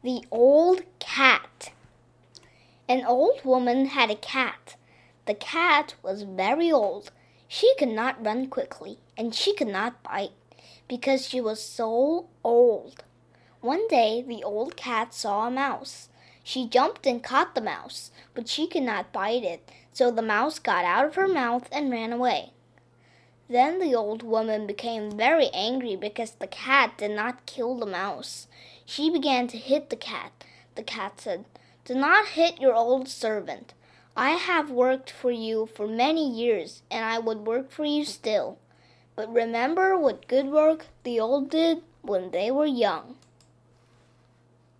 The Old Cat An old woman had a cat. The cat was very old. She could not run quickly, and she could not bite, because she was so old. One day the old cat saw a mouse. She jumped and caught the mouse, but she could not bite it, so the mouse got out of her mouth and ran away. Then the old woman became very angry because the cat did not kill the mouse. She began to hit the cat. The cat said, Do not hit your old servant. I have worked for you for many years, and I would work for you still. But remember what good work the old did when they were young.